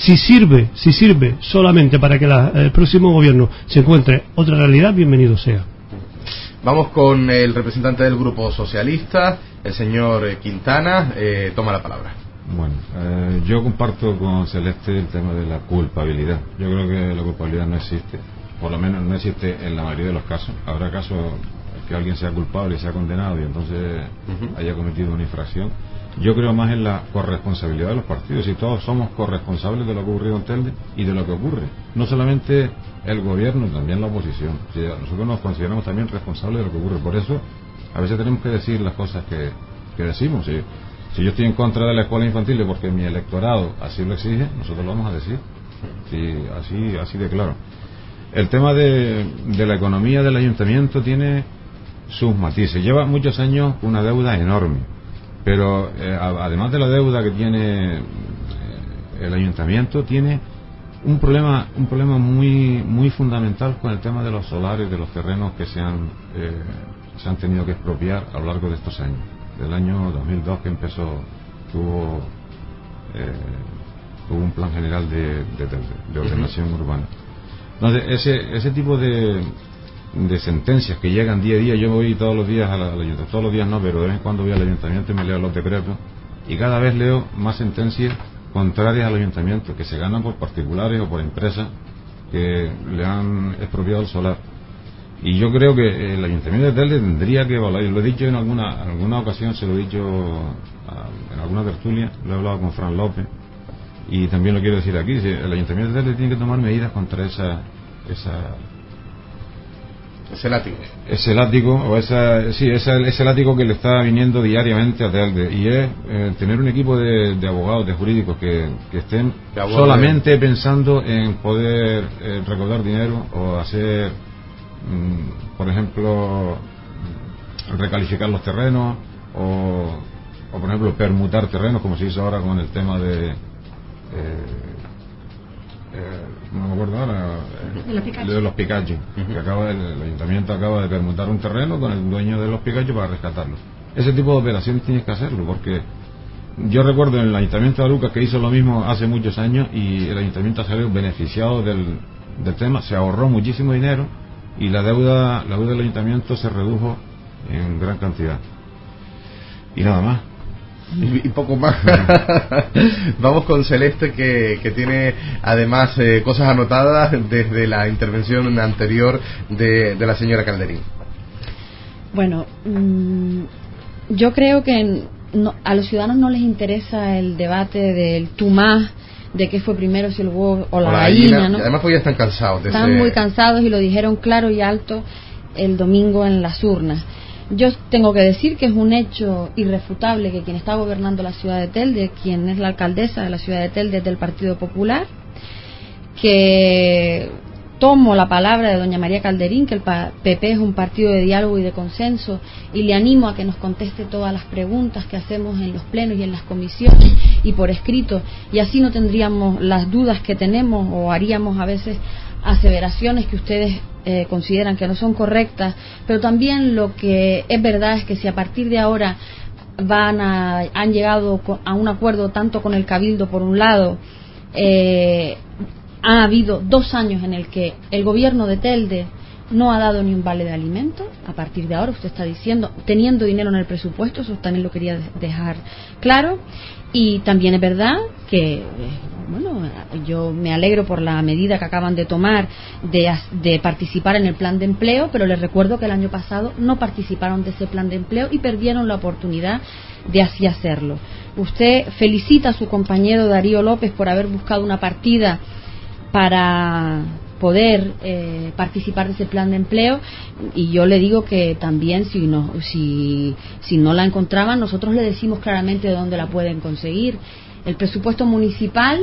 si sirve, si sirve solamente para que el próximo gobierno se encuentre otra realidad, bienvenido sea. Vamos con el representante del Grupo Socialista, el señor eh, Quintana. Eh, toma la palabra. Bueno, eh, yo comparto con Celeste el tema de la culpabilidad. Yo creo que la culpabilidad no existe, por lo menos no existe en la mayoría de los casos. Habrá casos que alguien sea culpable y sea condenado y entonces haya cometido una infracción yo creo más en la corresponsabilidad de los partidos y todos somos corresponsables de lo que ocurrió en Telde y de lo que ocurre. No solamente el gobierno, también la oposición. nosotros nos consideramos también responsables de lo que ocurre. Por eso, a veces tenemos que decir las cosas que, decimos. Si, yo estoy en contra de la escuela infantil porque mi electorado así lo exige, nosotros lo vamos a decir. Sí, así, así de claro. El tema de, de la economía del ayuntamiento tiene sus matices. Lleva muchos años una deuda enorme pero eh, además de la deuda que tiene eh, el ayuntamiento, tiene un problema, un problema muy, muy fundamental con el tema de los solares, de los terrenos que se han, eh, se han tenido que expropiar a lo largo de estos años. Del año 2002 que empezó, tuvo, hubo un plan general de, de, ordenación urbana. Entonces, ese, ese tipo de, de sentencias que llegan día a día. Yo voy todos los días al, ayuntamiento, todos los días no, pero de vez en cuando voy al ayuntamiento y me leo los decretos y cada vez leo más sentencias contrarias al ayuntamiento que se ganan por particulares o por empresas que le han expropiado el solar. Y yo creo que el ayuntamiento de Telde tendría que evaluar, y lo he dicho en alguna, alguna ocasión, se lo he dicho en alguna tertulia, lo he hablado con Fran López, y también lo quiero decir aquí, el ayuntamiento de Telde tiene que tomar medidas contra esa, esa ese látigo. Ese látigo, o esa, sí, ese, ese látigo que le está viniendo diariamente a Telde. Y es eh, tener un equipo de, abogados, de jurídicos que, estén solamente pensando en poder eh, recaudar dinero o hacer, mm, por ejemplo, recalificar los terrenos o, o, por ejemplo, permutar terrenos, como se hizo ahora con el tema de. Eh, eh, no me acuerdo ahora, eh, de los Pikachu, que acaba el, ayuntamiento acaba de permutar un terreno con el dueño de los Pikachu para rescatarlo. Ese tipo de operaciones tienes que hacerlo, porque yo recuerdo en el ayuntamiento de Aruca que hizo lo mismo hace muchos años y el ayuntamiento salió beneficiado del, del tema, se ahorró muchísimo dinero y la deuda, la deuda del ayuntamiento se redujo en gran cantidad. Y nada más y, poco más. [LAUGHS] Vamos con Celeste que, que tiene además eh, cosas anotadas desde la intervención anterior de, de la señora Calderín. Bueno, mm, yo creo que a los ciudadanos no les interesa el debate del tú más, de qué fue primero, si el huevo o la, gallina. ¿no? Además, pues ya están cansados. están muy cansados y lo dijeron claro y alto el domingo en las urnas. Yo tengo que decir que es un hecho irrefutable que quien está gobernando la ciudad de Telde, quien es la alcaldesa de la ciudad de Telde es del Partido Popular, que tomo la palabra de doña María Calderín, que el PP es un partido de diálogo y de consenso, y le animo a que nos conteste todas las preguntas que hacemos en los plenos y en las comisiones y por escrito, y así no tendríamos las dudas que tenemos o haríamos a veces aseveraciones que ustedes eh, consideran que no son correctas, pero también lo que es verdad es que si a partir de ahora van a, han llegado a un acuerdo tanto con el Cabildo por un lado, eh, ha habido dos años en el que el gobierno de Telde no ha dado ni un vale de alimento. A partir de ahora, usted está diciendo, teniendo dinero en el presupuesto, eso también lo quería dejar claro. Y también es verdad que, eh, bueno, yo me alegro por la medida que acaban de tomar de, de, participar en el plan de empleo, pero les recuerdo que el año pasado no participaron de ese plan de empleo y perdieron la oportunidad de así hacerlo. Usted felicita a su compañero Darío López por haber buscado una partida para poder eh, participar de ese plan de empleo. Y yo le digo que también si no si, si no la encontraban nosotros le decimos claramente de dónde la pueden conseguir. El presupuesto municipal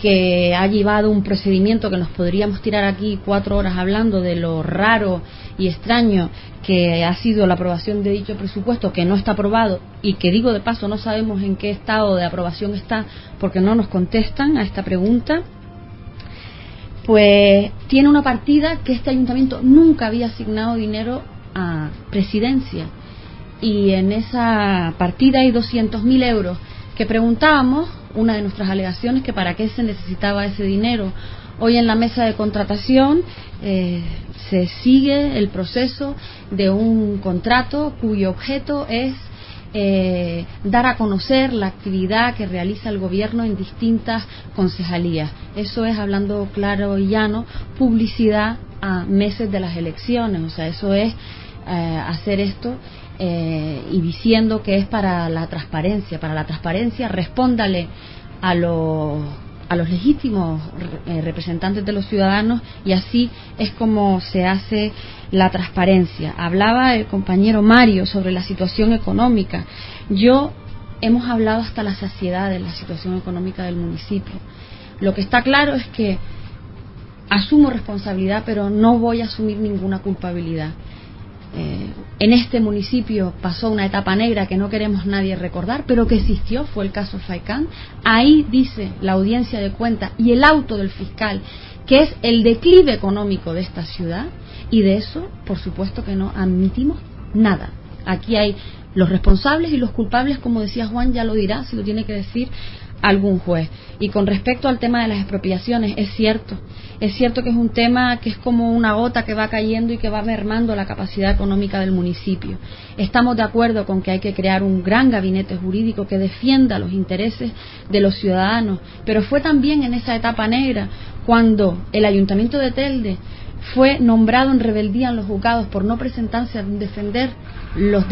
que ha llevado un procedimiento que nos podríamos tirar aquí cuatro horas hablando de lo raro y extraño que ha sido la aprobación de dicho presupuesto, que no está aprobado y que digo de paso no sabemos en qué estado de aprobación está porque no nos contestan a esta pregunta pues tiene una partida que este ayuntamiento nunca había asignado dinero a presidencia. Y en esa partida hay 200.000 euros que preguntábamos, una de nuestras alegaciones, que para qué se necesitaba ese dinero. Hoy en la mesa de contratación eh, se sigue el proceso de un contrato cuyo objeto es eh, dar a conocer la actividad que realiza el gobierno en distintas concejalías. Eso es, hablando claro y llano, publicidad a meses de las elecciones. O sea, eso es eh, hacer esto eh, y diciendo que es para la transparencia. Para la transparencia, respóndale a los a los legítimos representantes de los ciudadanos y así es como se hace la transparencia. Hablaba el compañero Mario sobre la situación económica. Yo hemos hablado hasta la saciedad de la situación económica del municipio. Lo que está claro es que asumo responsabilidad, pero no voy a asumir ninguna culpabilidad. Eh, en este municipio pasó una etapa negra que no queremos nadie recordar, pero que existió, fue el caso Faicán. Ahí dice la audiencia de cuenta y el auto del fiscal que es el declive económico de esta ciudad y de eso, por supuesto que no admitimos nada. Aquí hay los responsables y los culpables, como decía Juan, ya lo dirá, si lo tiene que decir algún juez. Y con respecto al tema de las expropiaciones, es cierto, es cierto que es un tema que es como una gota que va cayendo y que va mermando la capacidad económica del municipio. Estamos de acuerdo con que hay que crear un gran gabinete jurídico que defienda los intereses de los ciudadanos, pero fue también en esa etapa negra cuando el ayuntamiento de fue nombrado en rebeldía en los juzgados por no presentarse a defender los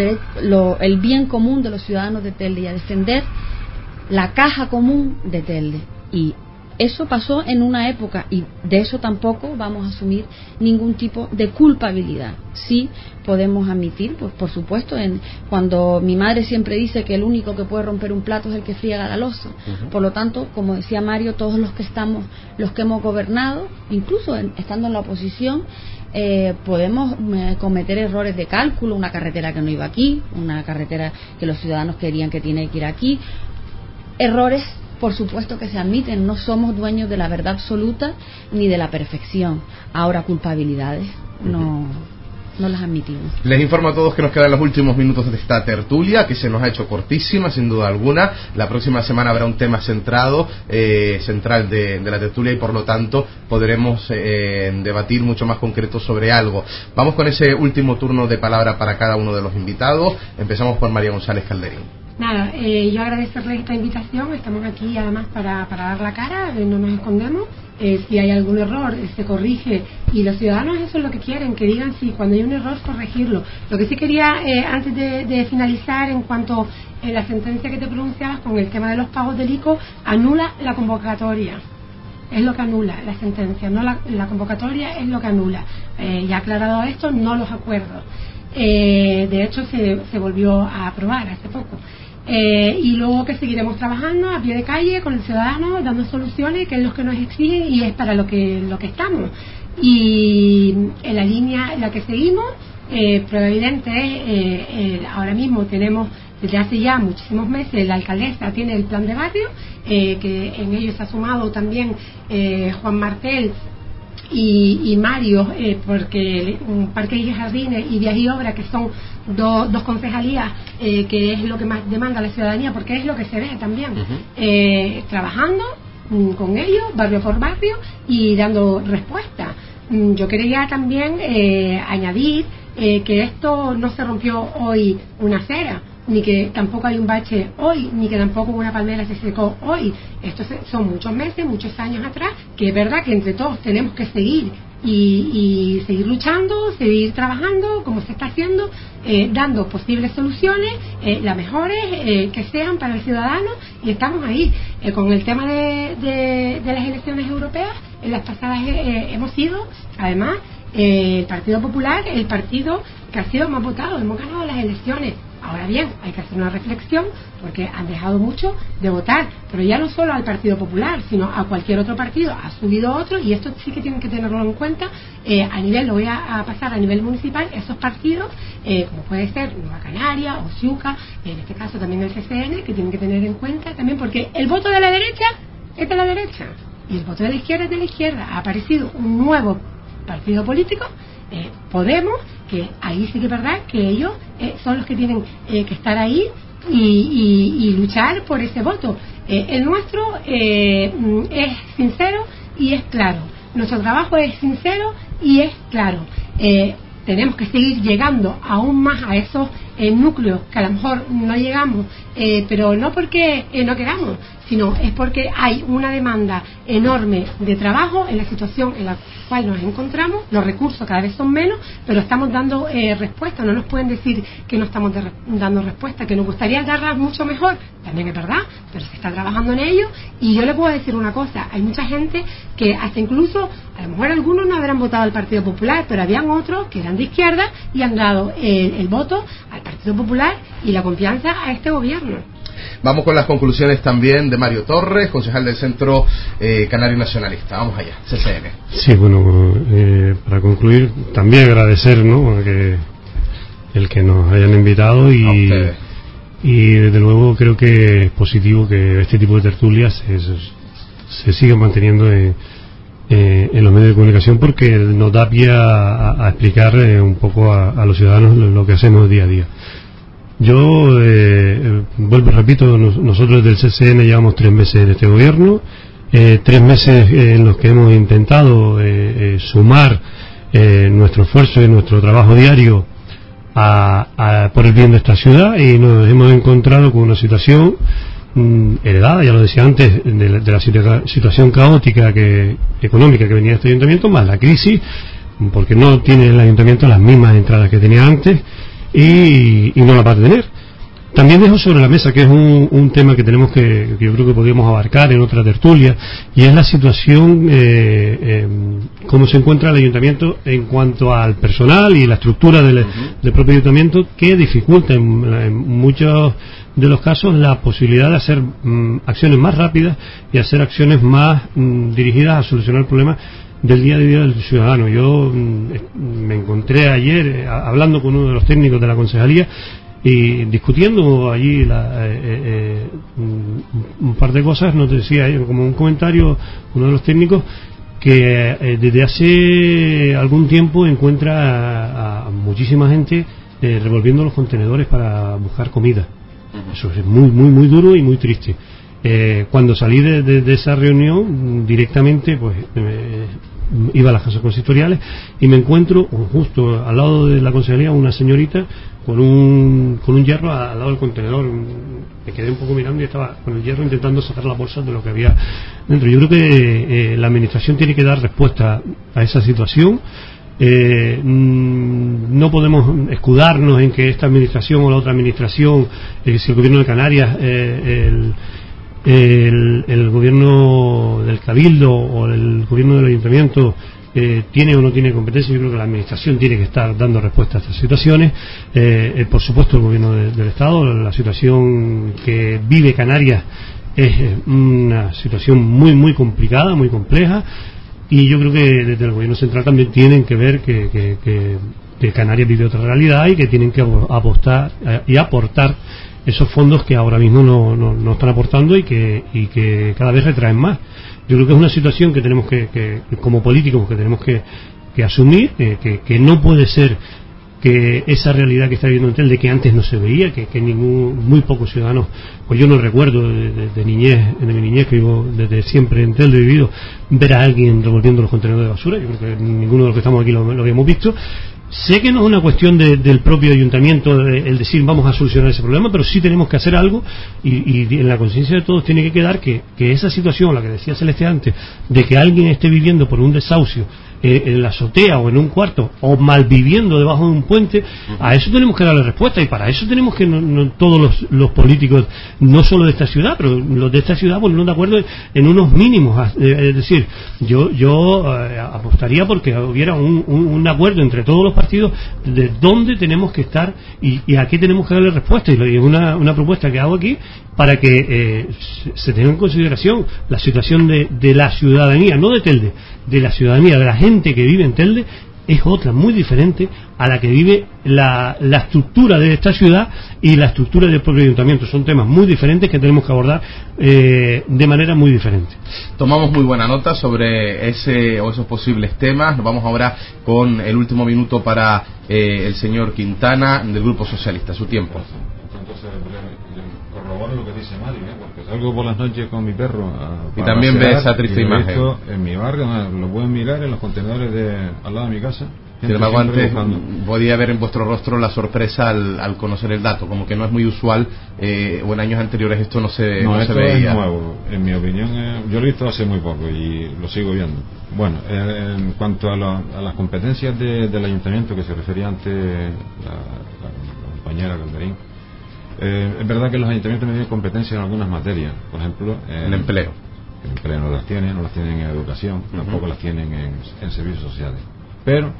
el bien común de los ciudadanos de Telde y a defender la caja común de Telde. Y eso pasó en una época y de eso tampoco vamos a asumir ningún tipo de culpabilidad. Sí podemos admitir, pues por supuesto, en, cuando mi madre siempre dice que el único que puede romper un plato es el que friega la losa. Por lo tanto, como decía Mario, todos los que estamos, los que hemos gobernado, incluso estando en la oposición, eh, podemos eh, cometer errores de cálculo, una carretera que no iba aquí, una carretera que los ciudadanos querían que tiene que ir aquí, errores por supuesto que se admiten, no somos dueños de la verdad absoluta ni de la perfección. Ahora culpabilidades no, no las admitimos. Les informo a todos que nos quedan los últimos minutos de esta tertulia, que se nos ha hecho cortísima, sin duda alguna. La próxima semana habrá un tema centrado, eh, central de, la tertulia y por lo tanto podremos eh, debatir mucho más concreto sobre algo. Vamos con ese último turno de palabra para cada uno de los invitados. Empezamos por María González Calderín. Nada, eh, yo agradecerle esta invitación, estamos aquí además para, para dar la cara, eh, no nos escondemos, eh, si hay algún error se corrige y los ciudadanos eso es lo que quieren, que digan si cuando hay un error corregirlo. Lo que sí quería, eh, antes de, finalizar, en cuanto a la sentencia que te pronunciabas con el tema de los pagos del ICO, anula la convocatoria. Es lo que anula la sentencia, no la, convocatoria es lo que anula. Eh, ya aclarado esto, no los acuerdos. Eh, de hecho, se, se volvió a aprobar hace poco. Eh, y luego que seguiremos trabajando a pie de calle con el ciudadano, dando soluciones, que es lo que nos exigen y es para lo que, lo que estamos. Y en la línea en la que seguimos, eh, prueba evidente eh, eh, ahora mismo tenemos desde hace ya muchísimos meses la alcaldesa tiene el plan de barrio, que en ello se ha sumado también Juan Martel y, Mario, eh, porque un Parque y Jardines y Vías y Obras, que son dos concejalías, eh, que es lo que más demanda la ciudadanía, porque es lo que se ve también, eh, trabajando mm, con ellos, barrio por barrio, y dando respuesta. Mm, yo quería también añadir que esto no se rompió hoy una acera ni que tampoco hay un bache hoy, ni que tampoco una palmera se secó hoy. Estos son muchos meses, muchos años atrás, que es verdad que entre todos tenemos que seguir y, seguir luchando, seguir trabajando como se está haciendo, eh, dando posibles soluciones, eh, las mejores eh, que sean para el ciudadano y estamos ahí. con el tema de, de, de, las elecciones europeas, en las pasadas hemos sido, además, el Partido Popular, el partido que ha sido más votado, hemos ganado las elecciones Ahora bien, hay que hacer una reflexión porque han dejado mucho de votar, pero ya no solo al Partido Popular, sino a cualquier otro partido. Ha subido otro y esto sí que tienen que tenerlo en cuenta eh, a nivel, lo voy a, pasar a nivel municipal, esos partidos, eh, como puede ser Nueva Canaria o Ciuca, en este caso también el CCN, que tienen que tener en cuenta también porque el voto de la derecha es de la derecha y el voto de la izquierda es de la izquierda. Ha aparecido un nuevo partido político, eh, Podemos, ahí sí que es verdad que ellos eh, son los que tienen eh, que estar ahí y, luchar por ese voto. Eh, el nuestro es sincero y es claro. Nuestro trabajo es sincero y es claro. tenemos que seguir llegando aún más a esos núcleos que a lo mejor no llegamos, pero no porque no queramos, sino es porque hay una demanda enorme de trabajo en la situación en la cual nos encontramos, los recursos cada vez son menos, pero estamos dando eh, respuesta, no nos pueden decir que no estamos dando respuesta, que nos gustaría darlas mucho mejor, también es verdad, pero se está trabajando en ello. Y yo le puedo decir una cosa, hay mucha gente que hasta incluso, a lo mejor algunos no habrán votado al Partido Popular, pero habían otros que eran de izquierda y han dado el voto al Partido Popular y la confianza a este gobierno. Vamos con las conclusiones también de Mario Torres, concejal del Centro eh, Canario Nacionalista. Vamos allá, CCN. Sí, bueno, eh, para concluir, también agradecer ¿no? que el que nos hayan invitado y, y desde luego creo que es positivo que este tipo de tertulias se, se sigan manteniendo en, eh, en los medios de comunicación porque nos da pie a, explicar un poco a, a, los ciudadanos lo, que hacemos día a día. Yo, eh, vuelvo, repito, nosotros del CCN llevamos tres meses en este gobierno, eh, tres meses en los que hemos intentado eh, sumar nuestro esfuerzo y nuestro trabajo diario a, por el bien de esta ciudad y nos hemos encontrado con una situación mm, heredada, ya lo decía antes, de, la situación caótica que, económica que venía este ayuntamiento, más la crisis, porque no tiene el ayuntamiento las mismas entradas que tenía antes y, no la va a tener. También dejo sobre la mesa, que es un, tema que tenemos que, yo creo que podríamos abarcar en otra tertulia, y es la situación, eh, em, cómo se encuentra el ayuntamiento en cuanto al personal y la estructura del, propio ayuntamiento, que dificulta en, muchos de los casos la posibilidad de hacer mm, acciones más rápidas y hacer acciones más mm, dirigidas a solucionar problemas del día a día del ciudadano. Yo mm, me encontré ayer eh, hablando con uno de los técnicos de la concejalía y discutiendo allí eh, eh, un par de cosas, nos decía como un comentario uno de los técnicos que desde hace algún tiempo encuentra a, muchísima gente revolviendo los contenedores para buscar comida. Eso es muy, muy, muy duro y muy triste. Eh, cuando salí de, esa reunión, directamente, pues iba a las casas consistoriales y me encuentro justo al lado de la consejería una señorita con un, con un hierro al lado del contenedor. Me quedé un poco mirando y estaba con el hierro intentando sacar la bolsa de lo que había dentro. Yo creo que eh, la administración tiene que dar respuesta a esa situación. Eh, mm, no podemos escudarnos en que esta administración o la otra administración, eh, si el gobierno de Canarias, el, el, gobierno del Cabildo o el gobierno del Ayuntamiento eh, tiene o no tiene competencia, yo creo que la Administración tiene que estar dando respuesta a estas situaciones. Eh, eh, por supuesto, el Gobierno del Estado, la situación que vive Canarias es una situación muy, muy complicada, muy compleja, y yo creo que desde el Gobierno Central también tienen que ver que, que, que Canarias vive otra realidad y que tienen que apostar y aportar esos fondos que ahora mismo no, no, están aportando y que, y que cada vez retraen más. Yo creo que es una situación que tenemos que, que como políticos, que tenemos que, que asumir, que, que, no puede ser que esa realidad que está viviendo en de que antes no se veía, que, que ningún, muy pocos ciudadanos, pues yo no recuerdo de, niñez, de mi niñez que vivo desde siempre en Tel he vivido, ver a alguien revolviendo los contenedores de basura, yo creo que ninguno de los que estamos aquí lo, lo habíamos visto, Sé que no es una cuestión del propio ayuntamiento el decir vamos a solucionar ese problema, pero sí tenemos que hacer algo y, en la conciencia de todos tiene que quedar que, que, esa situación, la que decía Celeste antes, de que alguien esté viviendo por un desahucio eh, en la azotea o en un cuarto o malviviendo debajo de un puente, a eso tenemos que darle respuesta y para eso tenemos que todos los, políticos, no solo de esta ciudad, pero los de esta ciudad ponernos de acuerdo en unos mínimos. Eh, es decir, yo, yo eh, apostaría porque hubiera un, acuerdo entre todos los partidos de dónde tenemos que estar y, a qué tenemos que darle respuesta. Y es una, una propuesta que hago aquí para que se tenga en consideración la situación de, de la ciudadanía, no de Telde, de la ciudadanía, de la gente que vive en Telde, es otra, muy diferente a la que vive la, la, estructura de esta ciudad y la estructura del propio ayuntamiento. Son temas muy diferentes que tenemos que abordar eh, de manera muy diferente. Tomamos muy buena nota sobre ese o esos posibles temas. Nos vamos ahora con el último minuto para eh, el señor Quintana del Grupo Socialista. Su tiempo. Entonces, corroboro lo que dice Mari, ¿eh? porque salgo por las noches con mi perro. y también ve esa triste imagen. En mi barrio, lo pueden mirar en los contenedores de al lado de mi casa. Sin embargo, antes podía ver en vuestro rostro la sorpresa al, conocer el dato, como que no es muy usual, eh, o en años anteriores esto no se, no, esto veía. Es nuevo, en mi opinión, eh, yo lo he visto hace muy poco y lo sigo viendo. Bueno, eh, en cuanto a, las competencias del ayuntamiento que se refería antes la, la compañera Calderín, eh, es verdad que los ayuntamientos no tienen competencia en algunas materias, por ejemplo, en el empleo. El empleo no las tienen, no las tienen en educación, tampoco las tienen en, servicios sociales. Pero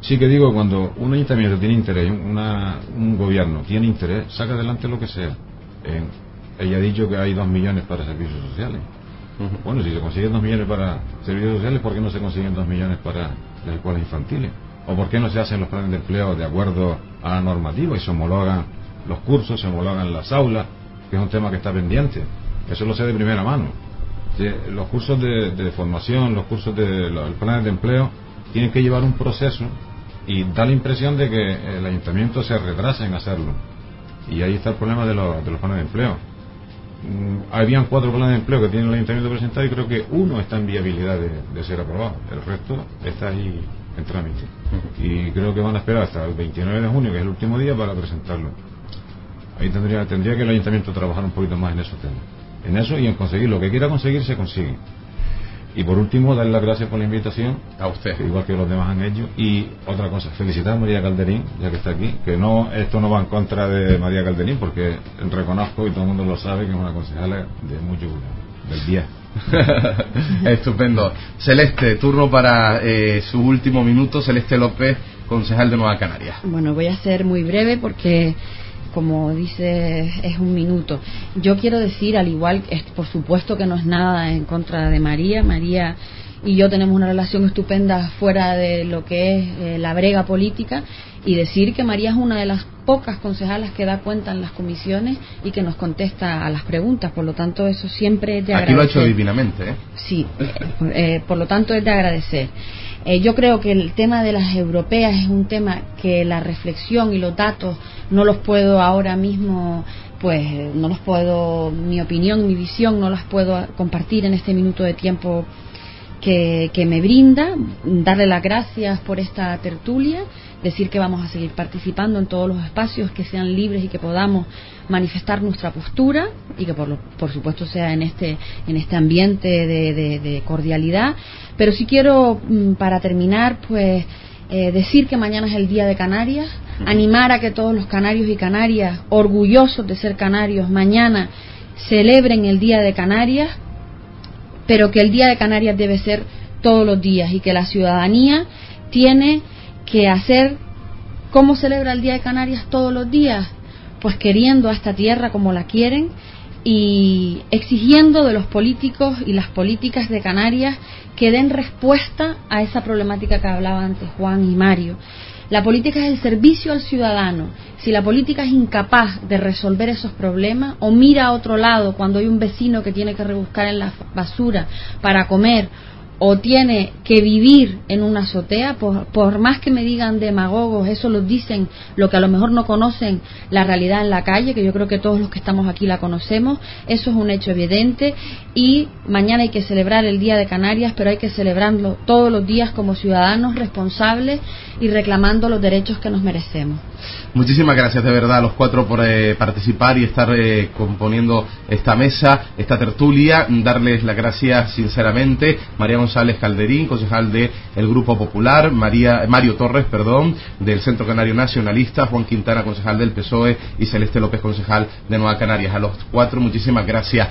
sí que digo, cuando un ayuntamiento tiene interés, una, un gobierno tiene interés, saca adelante lo que sea. ella ha dicho que hay dos millones para servicios sociales. Bueno, si se consiguen dos millones para servicios sociales, ¿por qué no se consiguen dos millones para las escuelas infantiles? ¿O por qué no se hacen los planes de empleo de acuerdo a la normativa y se homologan los cursos, se homologan las aulas, que es un tema que está pendiente. Eso lo sé de primera mano. Los cursos de, formación, los cursos de los planes de empleo, tienen que llevar un proceso y da la impresión de que el ayuntamiento se retrasa en hacerlo. Y ahí está el problema de, los, de los planes de empleo. Mm, habían cuatro planes de empleo que tiene el ayuntamiento presentado y creo que uno está en viabilidad de, ser aprobado. El resto está ahí en trámite. Y creo que van a esperar hasta el 29 de junio, que es el último día, para presentarlo. Ahí tendría, tendría que el ayuntamiento trabajar un poquito más en esos temas. En eso y en conseguir lo que quiera conseguir, se consigue. Y por último, darle las gracias por la invitación. A usted. Igual que los demás han hecho. Y otra cosa, felicitar a María Calderín, ya que está aquí. Que no, esto no va en contra de María Calderín, porque reconozco y todo el mundo lo sabe que es una concejala de mucho del día. [LAUGHS] Estupendo. Celeste, turno para eh, su último minuto. Celeste López, concejal de Nueva Canarias. Bueno, voy a ser muy breve porque como dice, es un minuto. Yo quiero decir, al igual, por supuesto que no es nada en contra de María. María y yo tenemos una relación estupenda fuera de lo que es eh, la brega política y decir que María es una de las pocas concejalas que da cuenta en las comisiones y que nos contesta a las preguntas, por lo tanto eso siempre es de agradecer. Aquí lo ha hecho divinamente, ¿eh? Sí, eh, por lo tanto es de agradecer. Eh, yo creo que el tema de las europeas es un tema que la reflexión y los datos no los puedo ahora mismo pues no los puedo, mi opinión, mi visión, no las puedo compartir en este minuto de tiempo que, que, me brinda, darle las gracias por esta tertulia, decir que vamos a seguir participando en todos los espacios que sean libres y que podamos manifestar nuestra postura y que por, por supuesto sea en este, en este ambiente de, de, de cordialidad. Pero sí quiero, mm, para terminar, pues eh, decir que mañana es el Día de Canarias, animar a que todos los canarios y canarias, orgullosos de ser canarios, mañana celebren el Día de Canarias, pero que el Día de Canarias debe ser todos los días y que la ciudadanía tiene que hacer cómo celebra el Día de Canarias todos los días, pues queriendo a esta tierra como la quieren y exigiendo de los políticos y las políticas de Canarias que den respuesta a esa problemática que hablaba antes Juan y Mario. La política es el servicio al ciudadano. Si la política es incapaz de resolver esos problemas o mira a otro lado cuando hay un vecino que tiene que rebuscar en la basura para comer o tiene que vivir en una azotea, por, por, más que me digan demagogos, eso lo dicen lo que a lo mejor no conocen la realidad en la calle, que yo creo que todos los que estamos aquí la conocemos, eso es un hecho evidente y mañana hay que celebrar el Día de Canarias, pero hay que celebrarlo todos los días como ciudadanos responsables y reclamando los derechos que nos merecemos. Muchísimas gracias de verdad a los cuatro por eh, participar y estar eh, componiendo esta mesa, esta tertulia. Darles las gracias sinceramente. María González Calderín, concejal del el Grupo Popular, María, Mario Torres, perdón, del Centro Canario Nacionalista, Juan Quintana, concejal del PSOE y Celeste López, concejal de Nueva Canarias. A los cuatro, muchísimas gracias.